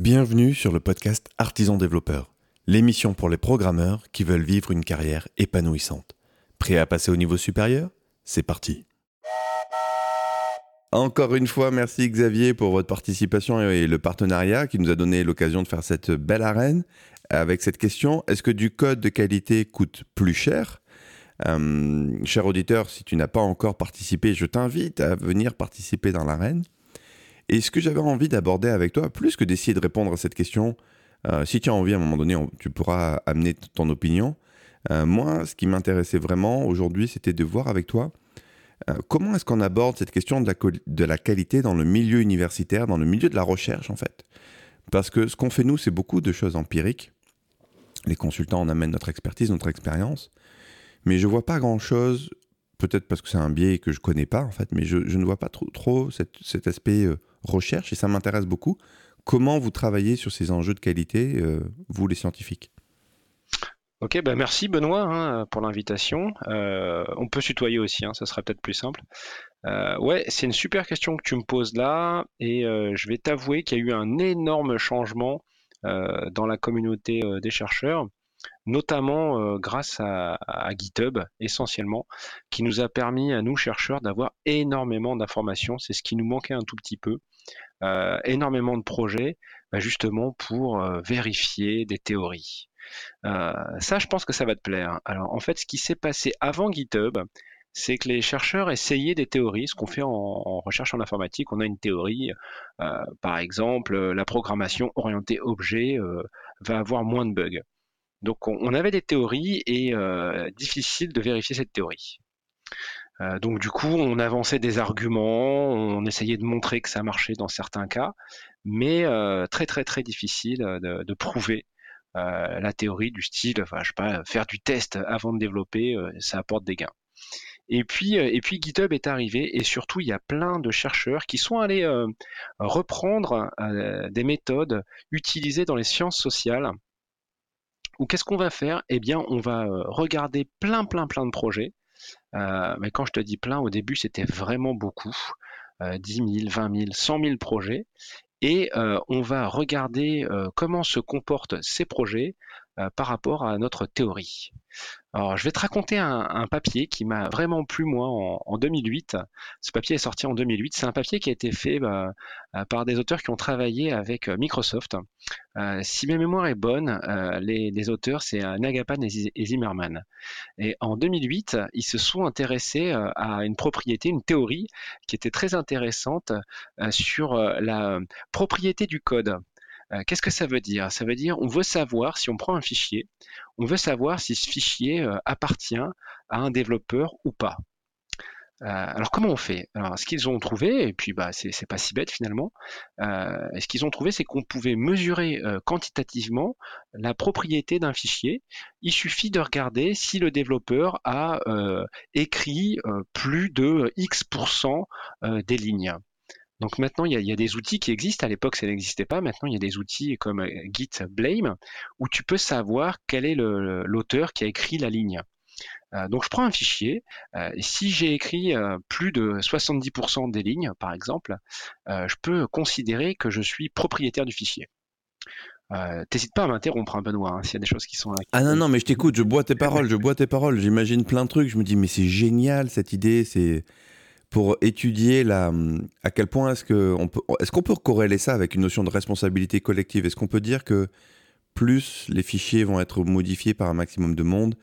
Bienvenue sur le podcast Artisan Développeur, l'émission pour les programmeurs qui veulent vivre une carrière épanouissante. Prêt à passer au niveau supérieur? C'est parti. Encore une fois, merci Xavier pour votre participation et le partenariat qui nous a donné l'occasion de faire cette belle arène avec cette question est-ce que du code de qualité coûte plus cher? Euh, Cher auditeur, si tu n'as pas encore participé, je t'invite à venir participer dans l'arène. Et ce que j'avais envie d'aborder avec toi, plus que d'essayer de répondre à cette question, euh, si tu as envie à un moment donné, tu pourras amener ton opinion. Euh, moi, ce qui m'intéressait vraiment aujourd'hui, c'était de voir avec toi euh, comment est-ce qu'on aborde cette question de la, qualité dans le milieu universitaire, dans le milieu de la recherche en fait. Parce que ce qu'on fait nous, c'est beaucoup de choses empiriques. Les consultants, on amène notre expertise, notre expérience. Mais je vois pas grand-chose, peut-être parce que c'est un biais que je connais pas en fait, mais je, ne vois pas trop, cet aspect recherche et ça m'intéresse beaucoup. Comment vous travaillez sur ces enjeux de qualité, euh, vous les scientifiques? Ok, bah merci Benoît hein, pour l'invitation. Euh, on peut tutoyer aussi, hein, ça serait peut-être plus simple. Euh, ouais, c'est une super question que tu me poses là, et je vais t'avouer qu'il y a eu un énorme changement dans la communauté des chercheurs, notamment grâce à, GitHub essentiellement, qui nous a permis à nous chercheurs d'avoir énormément d'informations. C'est ce qui nous manquait un tout petit peu. Euh, énormément de projets bah, justement pour euh, vérifier des théories. Euh, ça, je pense que ça va te plaire. Alors, en fait, ce qui s'est passé avant GitHub, c'est que les chercheurs essayaient des théories, ce qu'on fait en, recherche en informatique. On a une théorie, par exemple, la programmation orientée objet va avoir moins de bugs. Donc on, avait des théories et difficile de vérifier cette théorie. Euh, donc du coup, on avançait des arguments, on essayait de montrer que ça marchait dans certains cas, mais euh, très très très difficile euh, de, prouver la théorie du style, enfin, je sais pas, faire du test avant de développer, ça apporte des gains. Et puis, et puis GitHub est arrivé et surtout il y a plein de chercheurs qui sont allés reprendre des méthodes utilisées dans les sciences sociales. Ou qu'est-ce qu'on va faire? Eh bien, on va regarder plein plein plein de projets euh, mais quand je te dis plein, au début, c'était vraiment beaucoup. 10 000, 20 000, 100 000 projets. Et euh, on va regarder euh, comment se comportent ces projets par rapport à notre théorie. Alors, je vais te raconter un, papier qui m'a vraiment plu, moi, en, 2008. Ce papier est sorti en 2008. C'est un papier qui a été fait bah, euh, par des auteurs qui ont travaillé avec euh, Microsoft. Euh, si ma mémoire est bonne, les, auteurs, c'est Nagapan et Zimmerman. Et en 2008, ils se sont intéressés à une propriété, une théorie qui était très intéressante sur la propriété du code. Euh, qu'est-ce que ça veut dire? Ça veut dire on veut savoir, si on prend un fichier, on veut savoir si ce fichier euh, appartient à un développeur ou pas. Euh, alors comment on fait? Alors ce qu'ils ont trouvé, et puis bah c'est pas si bête finalement, ce qu'ils ont trouvé c'est qu'on pouvait mesurer quantitativement la propriété d'un fichier. Il suffit de regarder si le développeur a écrit plus de X% des lignes. Donc maintenant, il y, a, des outils qui existent. À l'époque, ça n'existait pas. Maintenant, il y a des outils comme euh, Git Blame où tu peux savoir quel est l'auteur qui a écrit la ligne. Euh, donc je prends un fichier, euh, si j'ai écrit plus de 70% des lignes, par exemple, je peux considérer que je suis propriétaire du fichier. T'hésites pas à m'interrompre, hein, Benoît, hein, s'il y a des choses qui sont... ah non, non, mais je t'écoute, je bois tes paroles, je bois tes paroles, j'imagine plein de trucs, je me dis, mais c'est génial cette idée, c'est pour étudier la, à quel point est-ce qu'on peut, est qu'on peut corréler ça avec une notion de responsabilité collective? Est-ce qu'on peut dire que plus les fichiers vont être modifiés par un maximum de monde,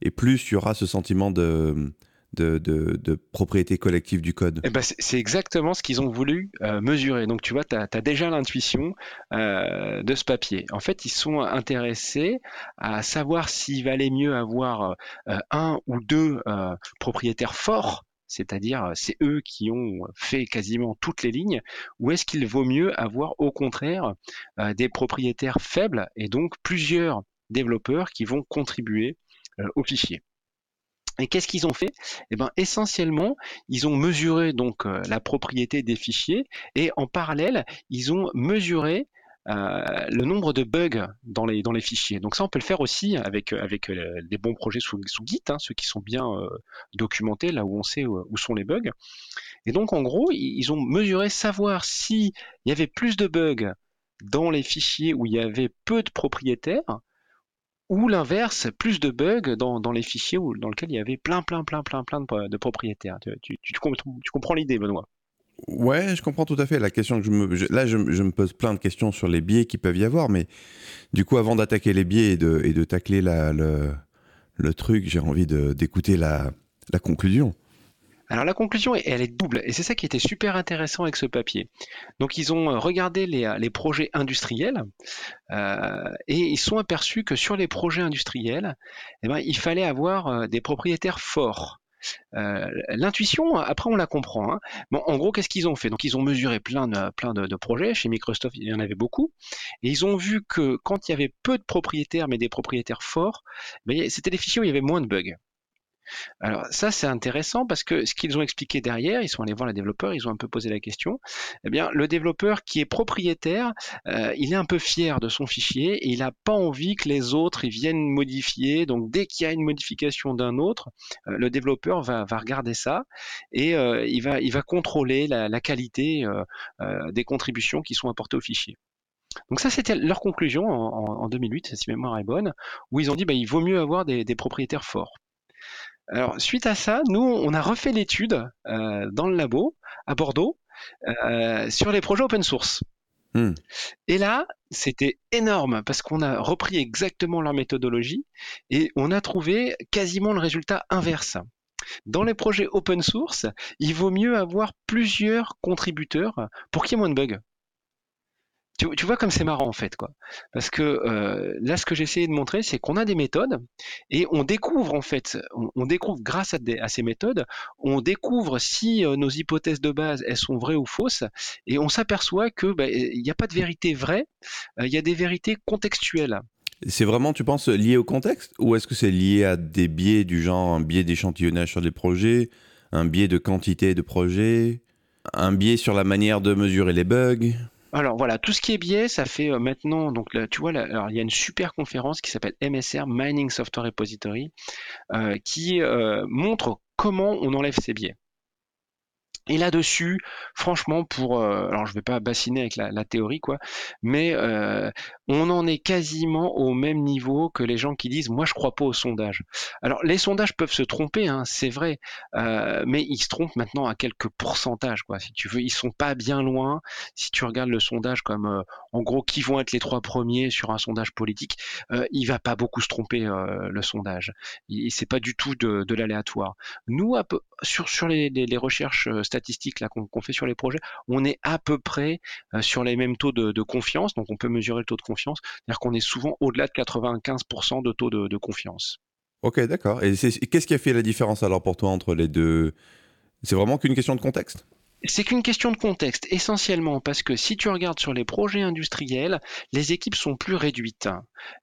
et plus il y aura ce sentiment de, de, de, propriété collective du code? Eh ben C'est exactement ce qu'ils ont voulu euh, mesurer. Donc tu vois, tu as, déjà l'intuition euh, de ce papier. En fait, ils sont intéressés à savoir s'il valait mieux avoir euh, un ou deux propriétaires forts c'est-à-dire euh, c'est eux qui ont fait quasiment toutes les lignes, ou est-ce qu'il vaut mieux avoir au contraire euh, des propriétaires faibles et donc plusieurs développeurs qui vont contribuer euh, au fichier? Et qu'est-ce qu'ils ont fait? Eh ben, essentiellement, ils ont mesuré donc la propriété des fichiers et en parallèle, ils ont mesuré euh, le nombre de bugs dans les, dans les fichiers. Donc ça, on peut le faire aussi avec, avec euh, des bons projets sous, sous Git, hein, ceux qui sont bien euh, documentés, là où on sait où, sont les bugs. Et donc, en gros, ils ont mesuré savoir s'il y avait plus de bugs dans les fichiers où il y avait peu de propriétaires ou l'inverse, plus de bugs dans, les fichiers où, dans lesquels il y avait plein, plein, plein, plein, plein de, propriétaires. Tu, tu, comprends l'idée, Benoît? Ouais, je comprends tout à fait. La question que je me, là, je, me pose plein de questions sur les biais qui peuvent y avoir, mais du coup, avant d'attaquer les biais et de, et de tacler la, le, le truc, j'ai envie d'écouter la, la conclusion. Alors la conclusion, elle est double, et c'est ça qui était super intéressant avec ce papier. Donc ils ont euh, regardé les, euh, projets industriels, euh, et ils sont aperçus que sur les projets industriels, eh ben, il fallait avoir des propriétaires forts. L'intuition, après on la comprend. Hein. Bon, en gros, qu'est-ce qu'ils ont fait? Donc ils ont mesuré plein de, plein de, projets. Chez Microsoft, il y en avait beaucoup. Et ils ont vu que quand il y avait peu de propriétaires, mais des propriétaires forts, c'était des fichiers où il y avait moins de bugs. Alors ça c'est intéressant parce que ce qu'ils ont expliqué derrière, ils sont allés voir les développeurs, ils ont un peu posé la question. Eh bien le développeur qui est propriétaire, euh, il est un peu fier de son fichier et il n'a pas envie que les autres viennent modifier. Donc dès qu'il y a une modification d'un autre, euh, le développeur va, regarder ça et euh, il, va, il va contrôler la, qualité des contributions qui sont apportées au fichier. Donc ça, c'était leur conclusion en, 2008, si mémoire est bonne, où ils ont dit bah, il vaut mieux avoir des propriétaires forts. Alors, suite à ça, nous, on a refait l'étude euh, dans le labo à Bordeaux euh, sur les projets open source. Hmm. Et là, c'était énorme parce qu'on a repris exactement leur méthodologie et on a trouvé quasiment le résultat inverse. Dans les projets open source, il vaut mieux avoir plusieurs contributeurs pour qu'il y ait moins de bugs tu, vois comme c'est marrant en fait quoi. Parce que euh, là ce que j'ai essayé de montrer c'est qu'on a des méthodes et on découvre en fait on, découvre grâce à, ces méthodes on découvre si euh, nos hypothèses de base elles sont vraies ou fausses et on s'aperçoit que bah, il n'y a pas de vérité vraie euh, il y a des vérités contextuelles. C'est vraiment, tu penses, lié au contexte Ou est-ce que c'est lié à des biais du genre un biais d'échantillonnage sur des projets, un biais de quantité de projets, un biais sur la manière de mesurer les bugs? Alors voilà, tout ce qui est biais, ça fait euh, maintenant, donc tu vois, alors, il y a une super conférence qui s'appelle MSR, Mining Software Repository, euh, qui euh, montre comment on enlève ces biais. Et là-dessus, franchement, pour euh, alors je vais pas bassiner avec la, théorie quoi, mais euh, on en est quasiment au même niveau que les gens qui disent moi je crois pas aux sondages. Alors les sondages peuvent se tromper, hein, c'est vrai, euh, mais ils se trompent maintenant à quelques pourcentages quoi. Si tu veux, ils sont pas bien loin. Si tu regardes le sondage comme en gros qui vont être les trois premiers sur un sondage politique, il va pas beaucoup se tromper le sondage. C'est pas du tout de, l'aléatoire. Nous, sur sur les, recherches statistiques là qu'on fait sur les projets, on est à peu près euh, sur les mêmes taux de, confiance. Donc on peut mesurer le taux de confiance, c'est-à-dire qu'on est souvent au-delà de 95% de taux de, confiance. Ok, d'accord. Et qu'est-ce qui a fait la différence alors pour toi entre les deux? C'est vraiment qu'une question de contexte? C'est qu'une question de contexte, essentiellement parce que si tu regardes sur les projets industriels, les équipes sont plus réduites.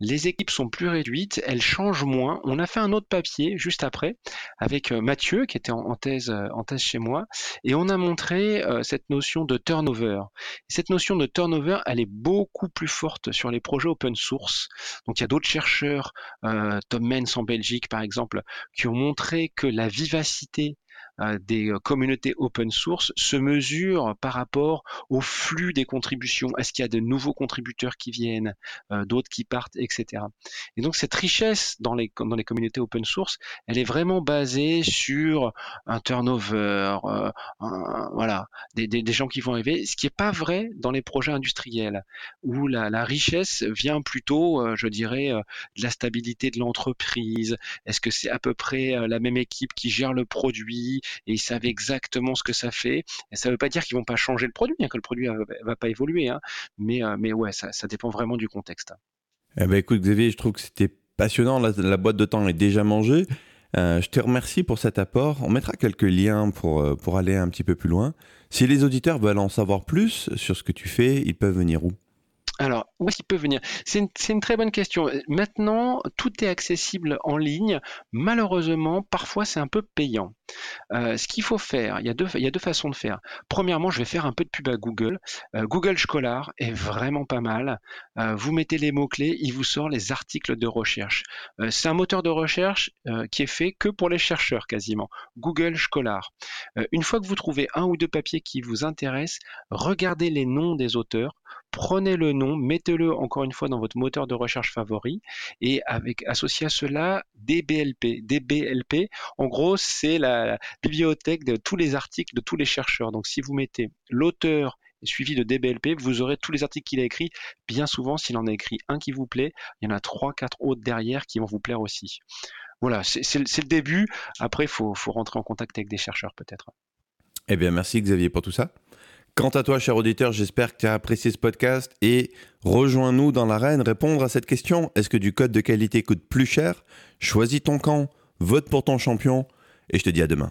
Les équipes sont plus réduites, elles changent moins. On a fait un autre papier juste après avec euh, Mathieu qui était en thèse, euh, en thèse chez moi et on a montré euh, cette notion de turnover. Cette notion de turnover, elle est beaucoup plus forte sur les projets open source. Donc il y a d'autres chercheurs, Tom Menz en Belgique par exemple, qui ont montré que la vivacité des euh, communautés open source se mesure par rapport au flux des contributions. Est-ce qu'il y a de nouveaux contributeurs qui viennent, euh, d'autres qui partent, etc. Et donc cette richesse dans les, communautés open source, elle est vraiment basée sur un turnover, euh, voilà, des, gens qui vont arriver, ce qui n'est pas vrai dans les projets industriels, où la richesse vient plutôt, je dirais, de la stabilité de l'entreprise. Est-ce que c'est à peu près la même équipe qui gère le produit et ils savent exactement ce que ça fait. Et ça ne veut pas dire qu'ils vont pas changer le produit, hein, que le produit ne va pas évoluer, hein. mais, euh, mais ouais, ça, dépend vraiment du contexte. Eh ben, écoute Xavier, je trouve que c'était passionnant, la, boîte de temps est déjà mangée. Euh, je te remercie pour cet apport. On mettra quelques liens pour, euh, pour aller un petit peu plus loin. Si les auditeurs veulent en savoir plus sur ce que tu fais, ils peuvent venir où? Alors, où est-ce qu'il peut venir C'est une, très bonne question. Maintenant, tout est accessible en ligne. Malheureusement, parfois c'est un peu payant. Euh, ce qu'il faut faire, il y, a deux, façons de faire. Premièrement, je vais faire un peu de pub à Google. Euh, Google Scholar est vraiment pas mal. Euh, vous mettez les mots-clés, il vous sort les articles de recherche. c'est un moteur de recherche qui est fait que pour les chercheurs quasiment. Google Scholar. une fois que vous trouvez un ou deux papiers qui vous intéressent, regardez les noms des auteurs prenez le nom, mettez-le encore une fois dans votre moteur de recherche favori et avec associé à cela DBLP. DBLP, en gros, c'est la bibliothèque de tous les articles de tous les chercheurs. Donc si vous mettez l'auteur suivi de DBLP, vous aurez tous les articles qu'il a écrits. Bien souvent, s'il en a écrit un qui vous plaît, il y en a trois, quatre autres derrière qui vont vous plaire aussi. Voilà, c'est le début. Après, il faut rentrer en contact avec des chercheurs peut-être. Eh bien, merci Xavier pour tout ça. Quant à toi, cher auditeur, j'espère que tu as apprécié ce podcast et rejoins-nous dans l'arène répondre à cette question. Est-ce que du code de qualité coûte plus cher? Choisis ton camp, vote pour ton champion et je te dis à demain.